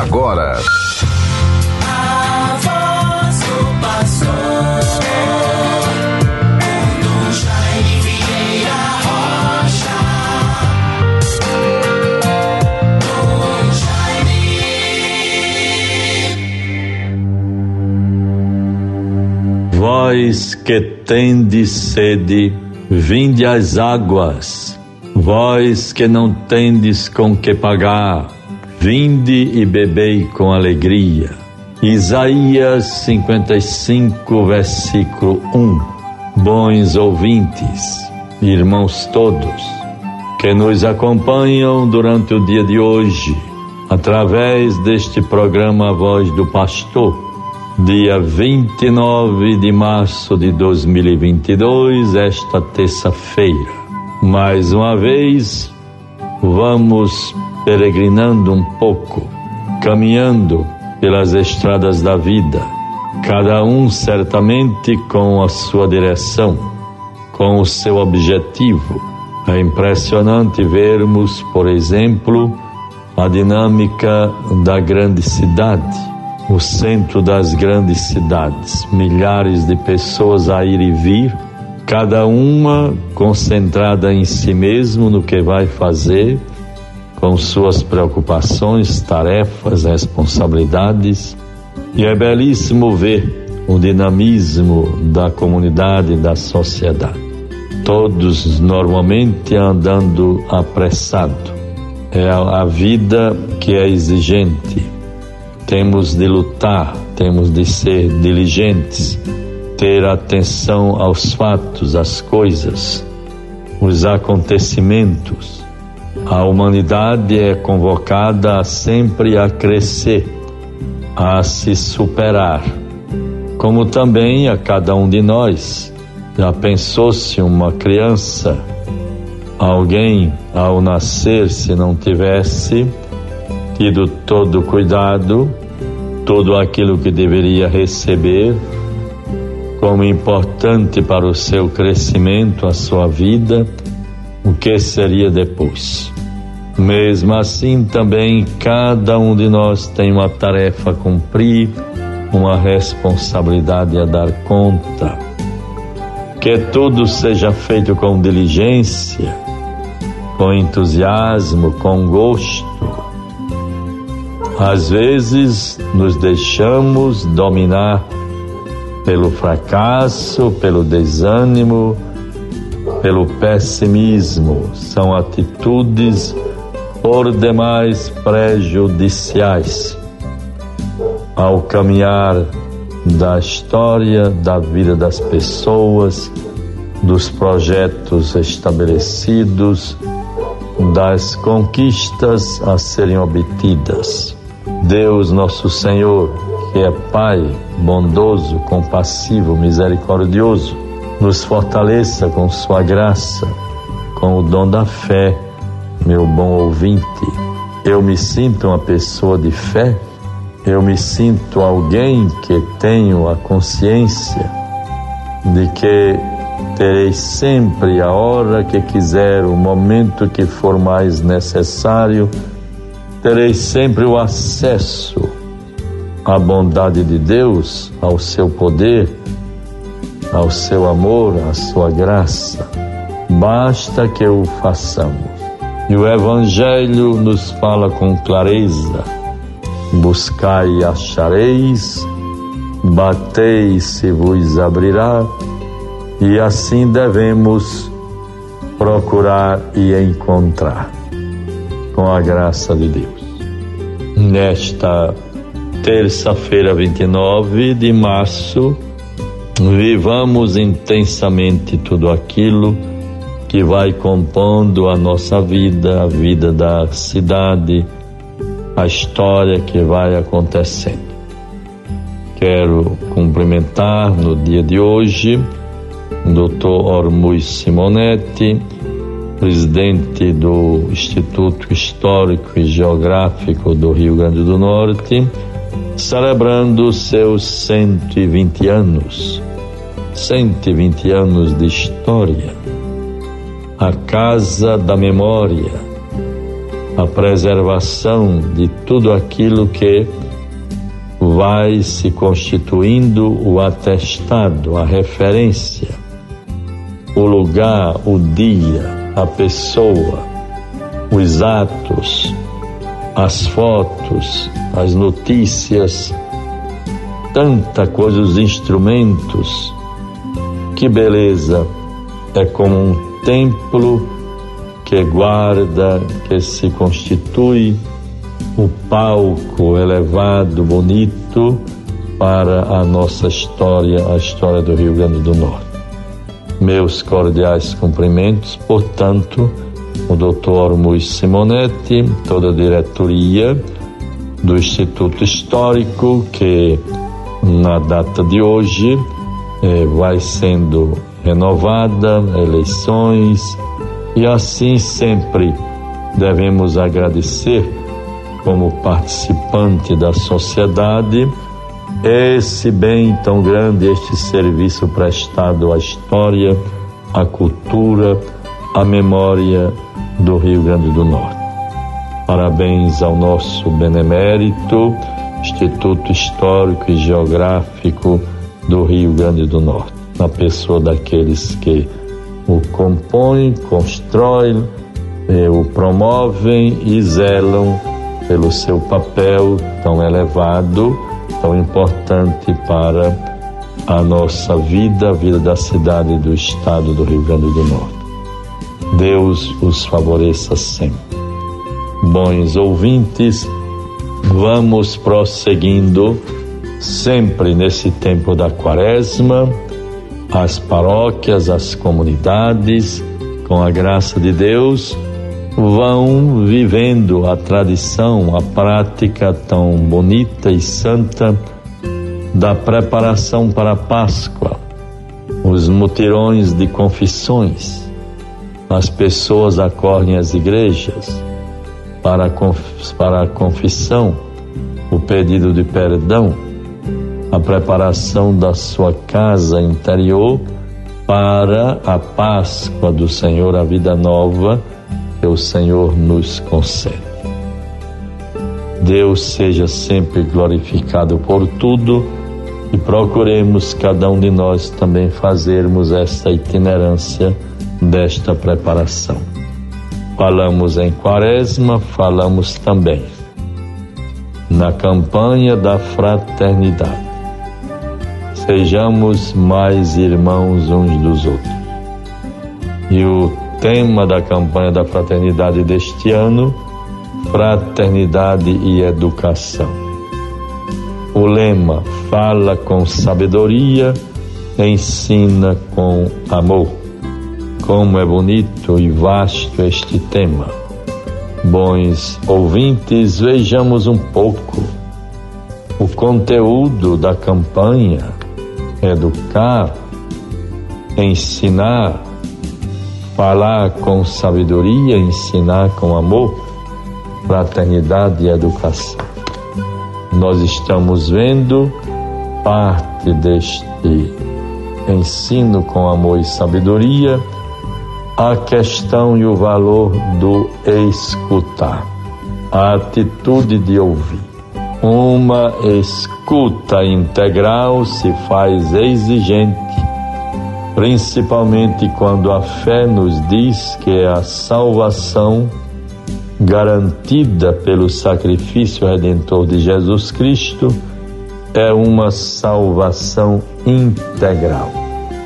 agora. Vós que tendes sede, vinde às águas. Vós que não tendes com que pagar, vinde e bebei com alegria. Isaías 55, versículo 1. Bons ouvintes, irmãos todos, que nos acompanham durante o dia de hoje, através deste programa Voz do Pastor, dia 29 de março de 2022, esta terça-feira. Mais uma vez, vamos peregrinando um pouco, caminhando pelas estradas da vida, cada um certamente com a sua direção, com o seu objetivo. É impressionante vermos, por exemplo, a dinâmica da grande cidade, o centro das grandes cidades, milhares de pessoas a ir e vir, cada uma concentrada em si mesmo no que vai fazer com suas preocupações, tarefas, responsabilidades. E é belíssimo ver o dinamismo da comunidade, da sociedade. Todos normalmente andando apressado. É a vida que é exigente. Temos de lutar, temos de ser diligentes, ter atenção aos fatos, às coisas, os acontecimentos. A humanidade é convocada sempre a crescer, a se superar, como também a cada um de nós. Já pensou se uma criança, alguém ao nascer, se não tivesse tido todo o cuidado, tudo aquilo que deveria receber, como importante para o seu crescimento, a sua vida, o que seria depois? Mesmo assim, também cada um de nós tem uma tarefa a cumprir, uma responsabilidade a dar conta. Que tudo seja feito com diligência, com entusiasmo, com gosto. Às vezes nos deixamos dominar pelo fracasso, pelo desânimo, pelo pessimismo. São atitudes por demais prejudiciais ao caminhar da história, da vida das pessoas, dos projetos estabelecidos, das conquistas a serem obtidas. Deus, nosso Senhor, que é Pai bondoso, compassivo, misericordioso, nos fortaleça com Sua graça, com o dom da fé meu bom ouvinte, eu me sinto uma pessoa de fé, eu me sinto alguém que tenho a consciência de que terei sempre a hora que quiser, o momento que for mais necessário, terei sempre o acesso à bondade de Deus, ao seu poder, ao seu amor, à sua graça. Basta que o façamos. E o Evangelho nos fala com clareza: buscai e achareis, batei se vos abrirá, e assim devemos procurar e encontrar, com a graça de Deus. Nesta terça-feira, 29 de março, vivamos intensamente tudo aquilo que vai compondo a nossa vida, a vida da cidade, a história que vai acontecendo. Quero cumprimentar no dia de hoje o Dr. Ormuz Simonetti, presidente do Instituto Histórico e Geográfico do Rio Grande do Norte, celebrando seus 120 anos. 120 anos de história a Casa da Memória, a preservação de tudo aquilo que vai se constituindo o atestado, a referência, o lugar, o dia, a pessoa, os atos, as fotos, as notícias, tanta coisa, os instrumentos. Que beleza! É como um templo que guarda, que se constitui o palco elevado, bonito para a nossa história, a história do Rio Grande do Norte. Meus cordiais cumprimentos, portanto, o Dr. Ormuz Simonetti, toda a diretoria do Instituto Histórico, que na data de hoje eh, vai sendo renovada, eleições, e assim sempre devemos agradecer como participante da sociedade esse bem tão grande, este serviço prestado à história, à cultura, à memória do Rio Grande do Norte. Parabéns ao nosso benemérito Instituto Histórico e Geográfico do Rio Grande do Norte, na pessoa daqueles que o compõem, constroem, eh, o promovem e zelam pelo seu papel tão elevado, tão importante para a nossa vida, a vida da cidade e do estado do Rio Grande do Norte. Deus os favoreça sempre. Bons ouvintes, vamos prosseguindo sempre nesse tempo da quaresma as paróquias, as comunidades, com a graça de Deus, vão vivendo a tradição, a prática tão bonita e santa da preparação para a Páscoa, os mutirões de confissões. As pessoas acorrem às igrejas para a confissão, o pedido de perdão a preparação da sua casa interior para a Páscoa do Senhor, a vida nova que o Senhor nos concede. Deus seja sempre glorificado por tudo e procuremos cada um de nós também fazermos esta itinerância desta preparação. Falamos em Quaresma, falamos também na campanha da fraternidade sejamos mais irmãos uns dos outros. E o tema da campanha da fraternidade deste ano, fraternidade e educação. O lema fala com sabedoria, ensina com amor. Como é bonito e vasto este tema. Bons ouvintes, vejamos um pouco o conteúdo da campanha educar, ensinar, falar com sabedoria, ensinar com amor, fraternidade e educação. Nós estamos vendo parte deste ensino com amor e sabedoria, a questão e o valor do escutar, a atitude de ouvir. Uma escuta integral se faz exigente, principalmente quando a fé nos diz que é a salvação garantida pelo sacrifício redentor de Jesus Cristo é uma salvação integral,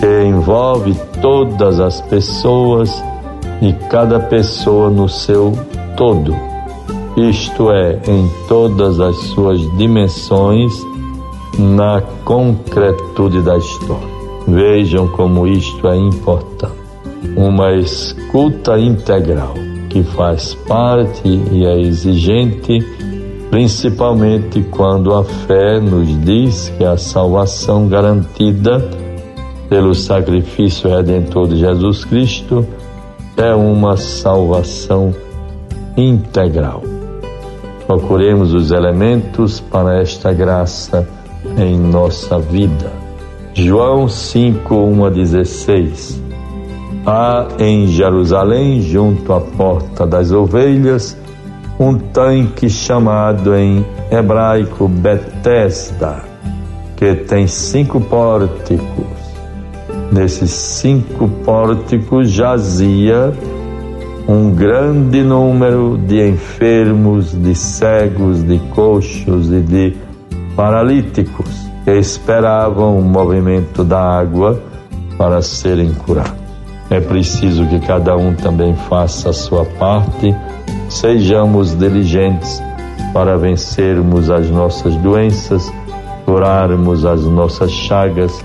que envolve todas as pessoas e cada pessoa no seu todo isto é, em todas as suas dimensões, na concretude da história. Vejam como isto é importante. Uma escuta integral que faz parte e é exigente, principalmente quando a fé nos diz que a salvação garantida pelo sacrifício redentor de Jesus Cristo é uma salvação integral. Procuremos os elementos para esta graça em nossa vida. João 5, 1 a 16. Há em Jerusalém, junto à porta das ovelhas, um tanque chamado em hebraico Betesda, que tem cinco pórticos. Nesses cinco pórticos jazia um grande número de enfermos, de cegos, de coxos e de paralíticos que esperavam o movimento da água para serem curados. É preciso que cada um também faça a sua parte, sejamos diligentes para vencermos as nossas doenças, curarmos as nossas chagas